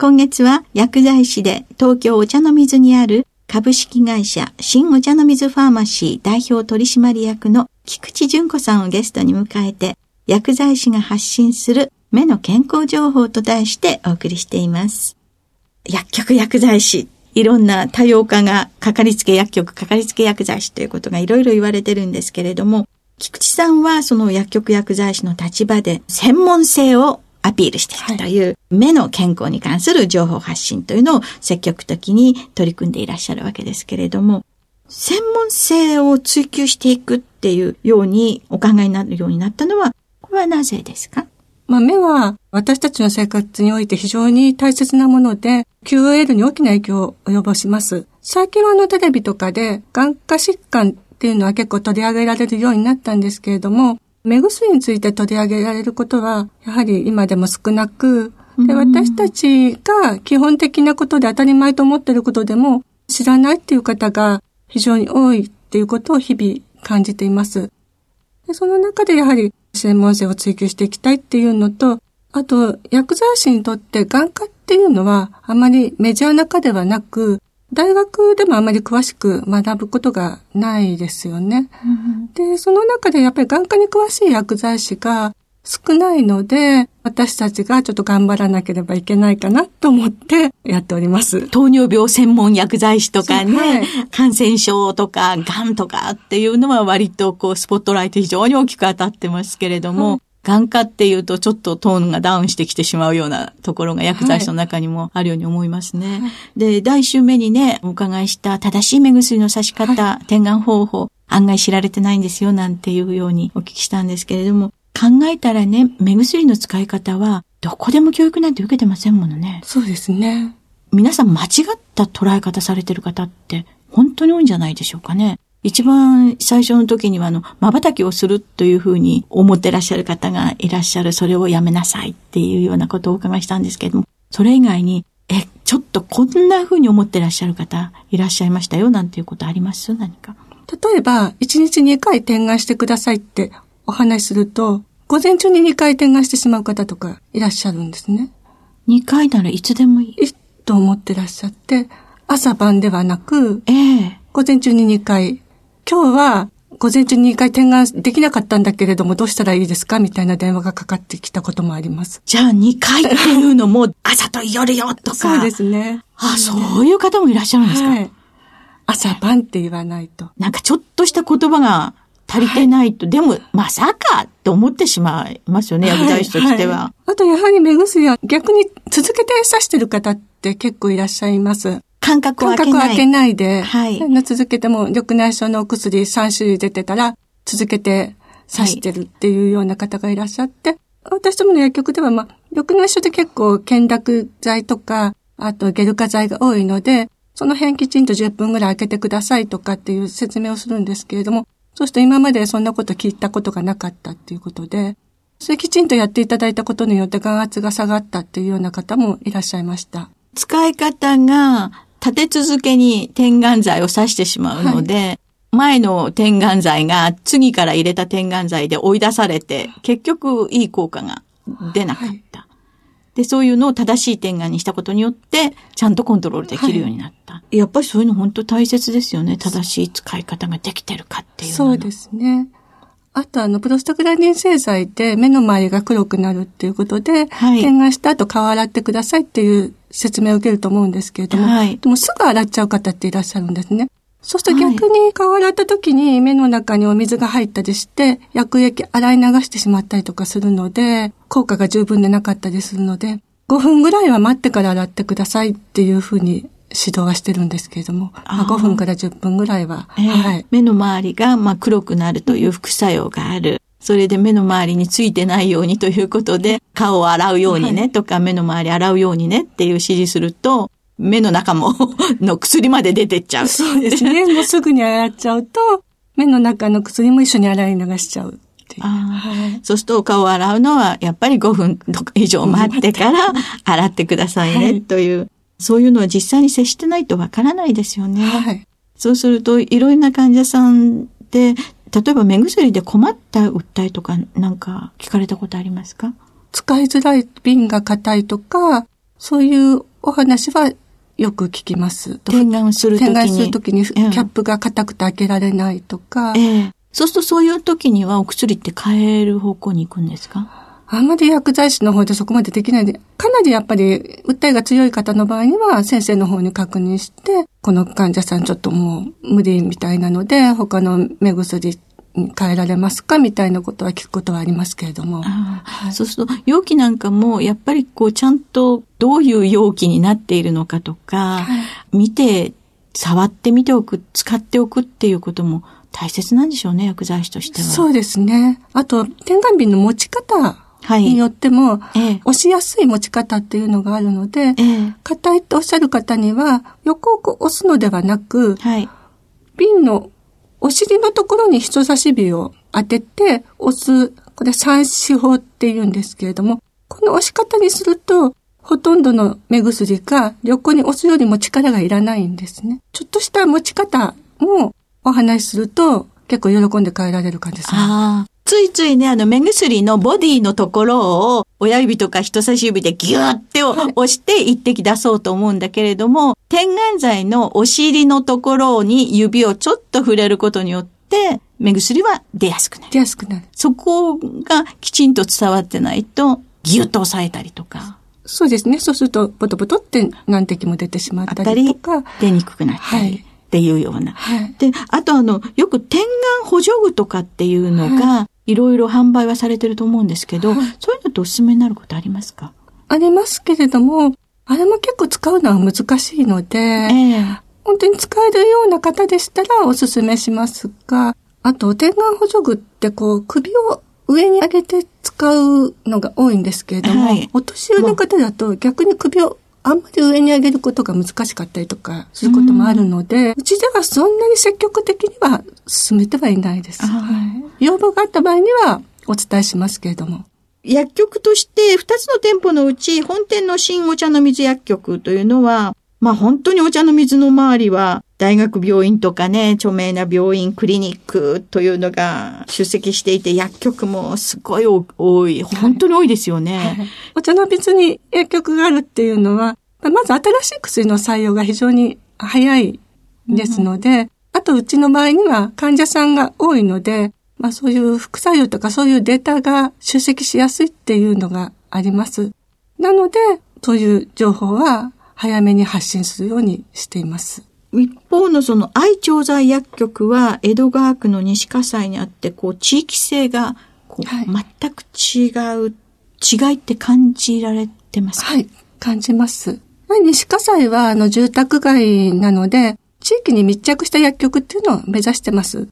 今月は薬剤師で東京お茶の水にある株式会社新お茶の水ファーマシー代表取締役の菊池淳子さんをゲストに迎えて、薬剤師が発信する目の健康情報と題してお送りしています。薬局薬剤師、いろんな多様化がかかりつけ薬局、かかりつけ薬剤師ということがいろいろ言われてるんですけれども、菊池さんはその薬局薬剤師の立場で専門性をアピールしていくという、目の健康に関する情報発信というのを積極的に取り組んでいらっしゃるわけですけれども、専門性を追求していくっていうようにお考えになるようになったのは、これはなぜですかまあ、目は私たちの生活において非常に大切なもので、QOL に大きな影響を及ぼします。最近はあのテレビとかで眼科疾患っていうのは結構取り上げられるようになったんですけれども、目薬について取り上げられることは、やはり今でも少なく、で私たちが基本的なことで当たり前と思っていることでも知らないっていう方が非常に多いっていうことを日々感じています。でその中でやはり専門性を追求していきたいっていうのと、あと薬剤師にとって眼科っていうのはあまりメジャーな科ではなく、大学でもあまり詳しく学ぶことがないですよね。うん、で、その中でやっぱり眼科に詳しい薬剤師が少ないので、私たちがちょっと頑張らなければいけないかなと思ってやっております。糖尿病専門薬剤師とかね、はい、感染症とか癌とかっていうのは割とこうスポットライト非常に大きく当たってますけれども、はい眼科っていうとちょっとトーンがダウンしてきてしまうようなところが薬剤師の中にもあるように思いますね。はい、で、第一週目にね、お伺いした正しい目薬の差し方、はい、点眼方法、案外知られてないんですよなんていうようにお聞きしたんですけれども、考えたらね、目薬の使い方はどこでも教育なんて受けてませんものね。そうですね。皆さん間違った捉え方されてる方って本当に多いんじゃないでしょうかね。一番最初の時には、あの、瞬きをするというふうに思ってらっしゃる方がいらっしゃる、それをやめなさいっていうようなことをお伺いしたんですけれども、それ以外に、え、ちょっとこんなふうに思ってらっしゃる方いらっしゃいましたよ、なんていうことあります？何か。例えば、1日2回点眼してくださいってお話しすると、午前中に2回点眼してしまう方とかいらっしゃるんですね。2回ならいつでもいい。いいと思ってらっしゃって、朝晩ではなく、ええ午前中に2回今日は午前中に2回点眼できなかったんだけれども、どうしたらいいですか？みたいな電話がかかってきたこともあります。じゃあ2回っていうのも、朝と夜よとか。そうですね。あ、そういう方もいらっしゃるんですか、はい、朝晩って言わないと。なんかちょっとした言葉が足りてないと、はい、でも、まさかって思ってしまいますよね、薬剤師としては、はい、あと、やはり目薬は逆に続けて刺してる方って結構いらっしゃいます。間隔を空けない。間隔を空けないで、はい。続けても、緑内障のお薬3種類出てたら、続けて刺してるっていうような方がいらっしゃって、はい、私どもの薬局では、まあ、緑内障で結構、検濁剤とか、あとゲル化剤が多いので、その辺きちんと10分ぐらい開けてくださいとかっていう説明をするんですけれども、そうすると今までそんなこと聞いたことがなかったっていうことで、それきちんとやっていただいたことによって眼圧が下がったっていうような方もいらっしゃいました。使い方が立て続けに点眼剤を刺してしまうので、前の点眼剤が次から入れた点眼剤で追い出されて、結局いい効果が出なかった。で、そういうのを正しい点眼にしたことによって、ちゃんとコントロールできるようになった。やっぱりそういうの本当大切ですよね。正しい使い方ができてるかっていうそうですね。あとあの、プロスタグランディン製剤で目の周りが黒くなるっていうことで、はい。点眼した後顔洗ってくださいっていう説明を受けると思うんですけれども、はい。でもすぐ洗っちゃう方っていらっしゃるんですね。そうすると逆に顔洗った時に目の中にお水が入ったりして、薬液洗い流してしまったりとかするので、効果が十分でなかったりするので、5分ぐらいは待ってから洗ってくださいっていうふうに指導はしてるんですけれども、まああー5分から10分ぐらいは、ええはい。目の周りがまあ黒くなるという副作用がある。それで目の周りについてないようにということで、顔を洗うようにね、とか目の周り洗うようにねっていう指示すると、目の中も の薬まで出てっちゃう。そうですね。もうすぐに洗っちゃうと、目の中の薬も一緒に洗い流しちゃうはい。そうするとお顔を洗うのはやっぱり5分以上待ってから洗ってくださいねはいという、そういうのは実際に接してないとわからないですよね。はい。そうするといろいろな患者さんで、例えば目薬で困った訴えとかなんか聞かれたことありますか？使いづらい瓶が硬いとか、そういうお話はよく聞きます。点眼するときに。点眼するときにキうんャップが硬くて開けられないとか、ええそうするとそういう時にはお薬って変える方向に行くんですか？あんまり薬剤師の方でそこまでできないんで、かなりやっぱり訴えが強い方の場合には先生の方に確認して、この患者さんちょっともう無理みたいなので、他の目薬に変えられますかみたいなことは聞くことはありますけれども。はいそうすると容器なんかもやっぱりこうちゃんとどういう容器になっているのかとか、見て、触ってみておく、使っておくっていうことも大切なんでしょうね、薬剤師としては。そうですね。あと、点眼瓶の持ち方はいによっても、ええ押しやすい持ち方っていうのがあるので、ええ硬いとおっしゃる方には、横をこう押すのではなく、はい。瓶のお尻のところに人差し指を当てて押す、これ三四法って言うんですけれども、この押し方にすると、ほとんどの目薬が横に押すよりも力がいらないんですね。ちょっとした持ち方もお話しすると結構喜んで帰られる感じですね。ああ。ついついね、あの、目薬のボディのところを親指とか人差し指でギューって押して一滴出そうと思うんだけれども、点眼剤のお尻のところに指をちょっと触れることによって、目薬は出やすくなる。出やすくなる。そこがきちんと伝わってないと、ギュッと押さえたりとか、そうですね。そうすると、ボトボトって何滴も出てしまったりりとか。、出にくくなったり、はいっていうような。はい。で、あとあの、よく点眼補助具とかっていうのが、いろいろ販売はされてると思うんですけど、そういうのっておすすめになることありますか？ありますけれども、あれも結構使うのは難しいので、ええ。本当に使えるような方でしたらおすすめしますが、あと、点眼補助具ってこう、首を上に上げて使うのが多いんですけれども、はい。お年寄りの方だと逆に首をあんまり上に上げることが難しかったりとかすることもあるので、うちではそんなに積極的には進めてはいないです。はい要望があった場合にはお伝えしますけれども。薬局として2つの店舗のうち本店の新お茶の水薬局というのは、まあ本当にお茶の水の周りは大学病院とかね、著名な病院、クリニックというのが出席していて薬局もすごい多い、本当に多いですよね。お茶の水に薬局があるっていうのは、まず新しい薬の採用が非常に早いですので、あとうちの場合には患者さんが多いので、まあそういう副作用とかそういうデータが出席しやすいっていうのがあります。なので、そういう情報は早めに発信するようにしています。一方のその愛調剤薬局は江戸川区の西葛西にあって、こう地域性がこう、はい全く違う、違いって感じられてますか？はい、感じます。まあ西葛西はあの住宅街なので、地域に密着した薬局っていうのを目指してます。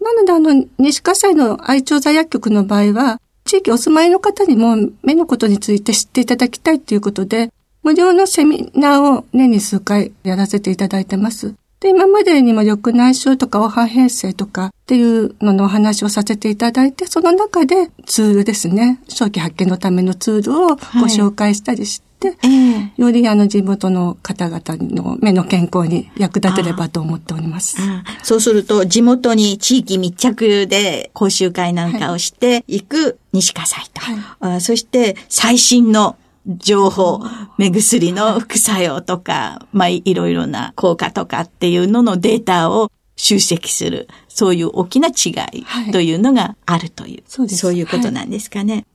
なのであの、西葛西の愛調剤薬局の場合は、地域お住まいの方にも目のことについて知っていただきたいということで、無料のセミナーを年に数回やらせていただいてます。で、今までにも緑内障とか黄斑変性とかっていうののお話をさせていただいて、その中でツールですね。早期発見のためのツールをご紹介したりして、て、ええよりあの地元の方々の目の健康に役立てればと思っております。そうすると、地元に地域密着で講習会なんかをしていく西葛西と、はいあそして最新の情報、目薬の副作用とか、まあ、いいろいろな効果とかっていうののデータを集積する、そういう大きな違はいいというのがあるという、そうですいうことなんですかね。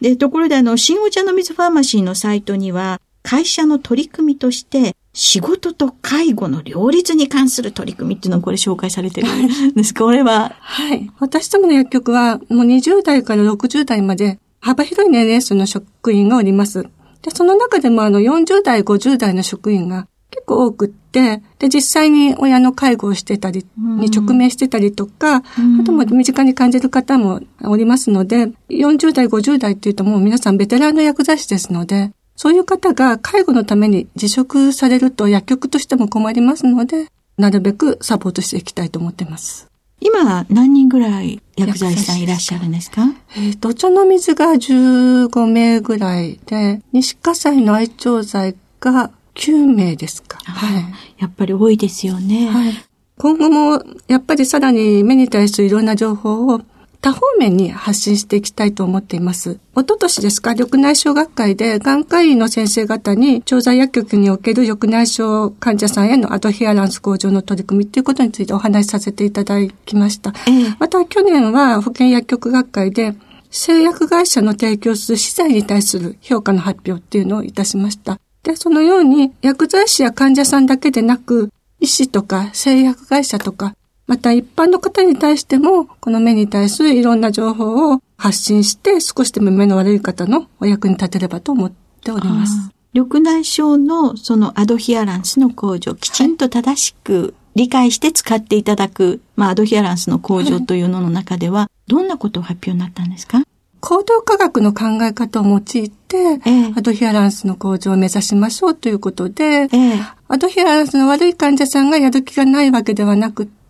で、ところであの、新お茶の水ファーマシーのサイトには、会社の取り組みとして、仕事と介護の両立に関する取り組みっていうのがこれ紹介されてるんです。これは、はい。私どもの薬局は、もう20代から60代まで幅広い年齢層の職員がおります。で、その中でもあの40代、50代の職員が結構多くって、で、実際に親の介護をしてたり、に直面してたりとか、うんあとも身近に感じる方もおりますので、40代、50代っていうともう皆さんベテランの薬剤師ですので、そういう方が介護のために辞職されると薬局としても困りますので、なるべくサポートしていきたいと思っています。今何人ぐらい薬剤師さんいらっしゃるんですか？えっ、と、お茶の水が15名ぐらいで、西葛西の愛調剤が9名ですか。はい。やっぱり多いですよね。はい。今後も、やっぱりさらに目に対するいろんな情報を多方面に発信していきたいと思っています。一昨年ですか、緑内障学会で眼科医の先生方に調剤薬局における緑内障患者さんへのアドヒアランス向上の取り組みということについてお話しさせていただきました。ええまた去年は保険薬局学会で製薬会社の提供する資材に対する評価の発表っていうのをいたしました。で、そのように薬剤師や患者さんだけでなく、医師とか製薬会社とか、また一般の方に対しても、この目に対するいろんな情報を発信して、少しでも目の悪い方のお役に立てればと思っております。緑内障のそのアドヒアランスの向上、きちんと正しく理解して使っていただく、まあ、アドヒアランスの向上というのの中では、どんなことを発表になったんですか？行動科学の考え方を用いて、ええアドヒアランスの向上を目指しましょうということで、ええ。アドヒアランスの悪い患者さんがやる気がないわけではなくって、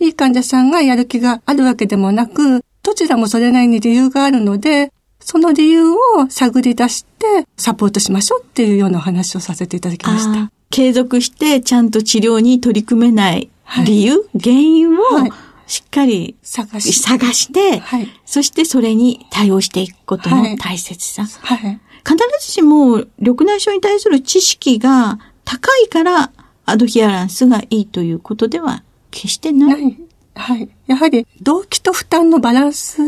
いい患者さんがやる気があるわけでもなく、どちらもそれなりに理由があるので、その理由を探り出してサポートしましょうっていうようなお話をさせていただきました。継続してちゃんと治療に取り組めないはい理由、原因をはいしっかり探し。探して、はい。そしてそれに対応していくことの大切さ。はい。必ずしも緑内障に対する知識が高いからアドヒアランスがいいということでは決してな。ないい。はい。やはり動機と負担のバランス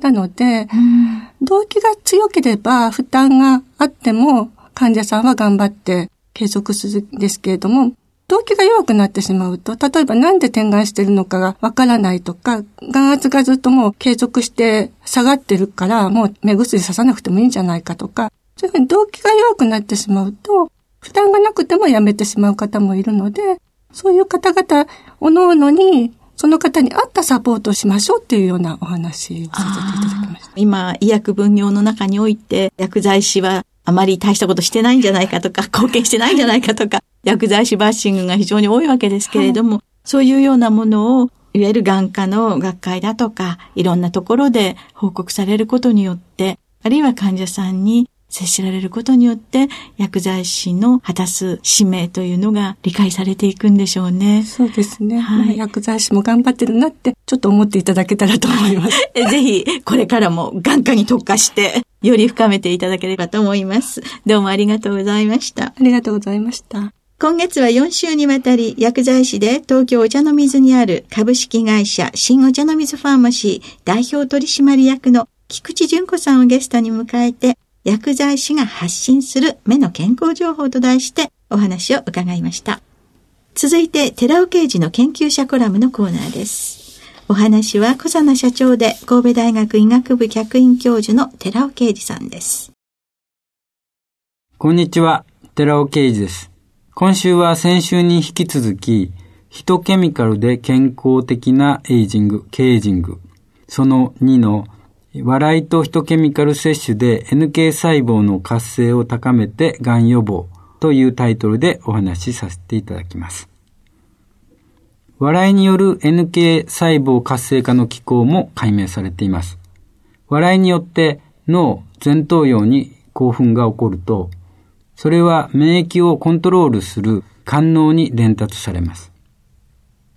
なので、うん動機が強ければ負担があっても患者さんは頑張って継続するんですけれども、動機が弱くなってしまうと、例えばなんで点眼してるのかがわからないとか、眼圧がずっともう継続して下がってるから、もう目薬ささなくてもいいんじゃないかとか、そういうふうに動機が弱くなってしまうと、負担がなくてもやめてしまう方もいるので、そういう方々、おのおのに、その方に合ったサポートをしましょうっていうようなお話をさせていただきました。今、医薬分業の中において、薬剤師はあまり大したことしてないんじゃないかとか、貢献してないんじゃないかとか、薬剤師バッシングが非常に多いわけですけれども、そういうようなものを、いわゆる眼科の学会だとか、いろんなところで報告されることによって、あるいは患者さんに接しられることによって、薬剤師の果たす使命というのが理解されていくんでしょうね。そうですね。はいまあ薬剤師も頑張ってるなって、ちょっと思っていただけたらと思います。えぜひ、これからも眼科に特化して、より深めていただければと思います。どうもありがとうございました。ありがとうございました。今月は4週にわたり薬剤師で東京お茶の水にある株式会社新お茶の水ファーマシー代表取締役の菊池純子さんをゲストに迎えて薬剤師が発信する目の健康情報と題してお話を伺いました。続いて寺尾刑事の研究者コラムのコーナーです。お話は小佐奈社長で神戸大学医学部客員教授の寺尾啓二さんです。こんにちは、寺尾啓二です。今週は先週に引き続き、ヒトケミカルで健康的なエイジング、ケージング。その2の、笑いとヒトケミカル摂取で NK 細胞の活性を高めてがん予防というタイトルでお話しさせていただきます。笑いによる NK 細胞活性化の機構も解明されています。笑いによって脳、前頭葉に興奮が起こると、それは免疫をコントロールする官能に伝達されます。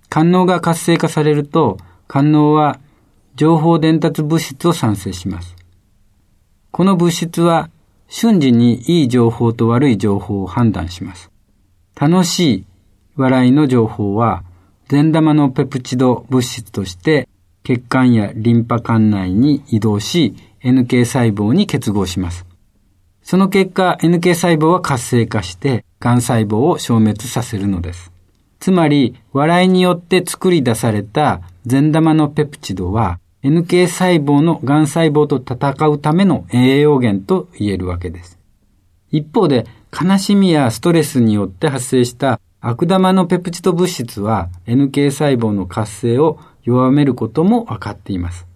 官能が活性化されると、官能は情報伝達物質を産生します。この物質は瞬時にいい情報と悪い情報を判断します。楽しい笑いの情報は善玉のペプチド物質として血管やリンパ管内に移動し NK 細胞に結合します。その結果 NK 細胞は活性化して癌細胞を消滅させるのです。つまり笑いによって作り出された善玉のペプチドは NK 細胞の癌細胞と戦うための栄養源と言えるわけです。一方で悲しみやストレスによって発生した悪玉のペプチド物質は NK 細胞の活性を弱めることも分かっています。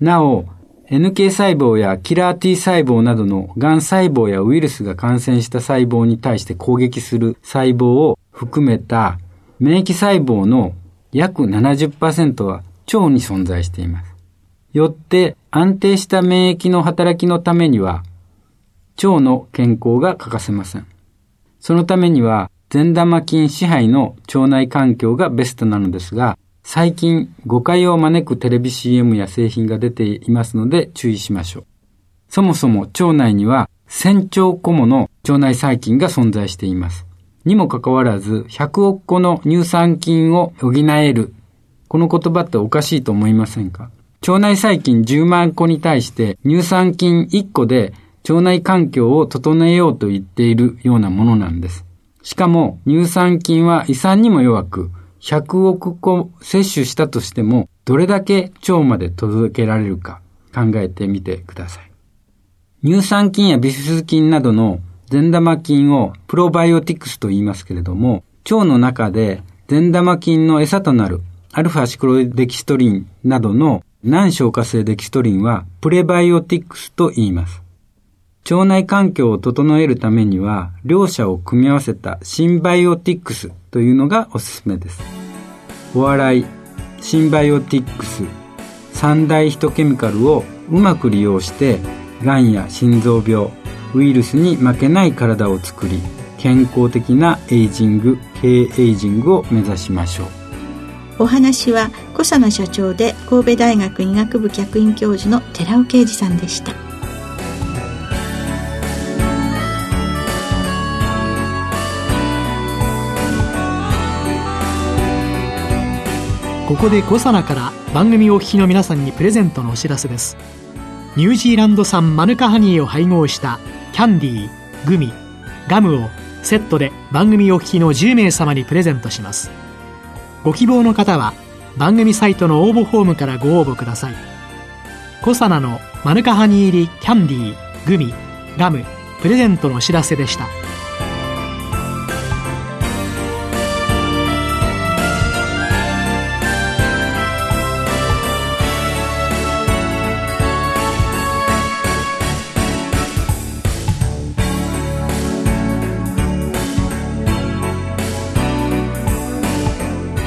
なお、NK 細胞やキラー T 細胞などの癌細胞やウイルスが感染した細胞に対して攻撃する細胞を含めた免疫細胞の約70%は腸に存在しています。よって安定した免疫の働きのためには腸の健康が欠かせません。そのためには善玉菌支配の腸内環境がベストなのですが、最近誤解を招くテレビ CM や製品が出ていますので注意しましょう。そもそも腸内には1000兆個もの腸内細菌が存在しています。にもかかわらず100億個の乳酸菌を補える。この言葉っておかしいと思いませんか？腸内細菌10万個に対して乳酸菌1個で腸内環境を整えようと言っているようなものなんです。しかも乳酸菌は胃酸にも弱く100億個摂取したとしても、どれだけ腸まで届けられるか考えてみてください。乳酸菌やビフィズ菌などの善玉菌をプロバイオティクスと言いますけれども、腸の中で善玉菌の餌となるアルファシクロデキストリンなどの難消化性デキストリンはプレバイオティクスと言います。腸内環境を整えるためには、両者を組み合わせたシンバイオティクスというのがおすすめです。お笑い、シンバイオティクス、三大ヒトケミカルをうまく利用して、がんや心臓病、ウイルスに負けない体を作り、健康的なエイジング、経エイジングを目指しましょう。お話は小佐野社長で神戸大学医学部客員教授の寺尾啓二さんでした。ここでコサナから番組お聞きの皆さんにプレゼントのお知らせですニュージーランド産マヌカハニーを配合したキャンディーグミガムをセットで番組お聞きの10名様にプレゼントしますご希望の方は番組サイトの応募フォームからご応募ください。コサナのマヌカハニー入りキャンディーグミガムプレゼントのお知らせでした。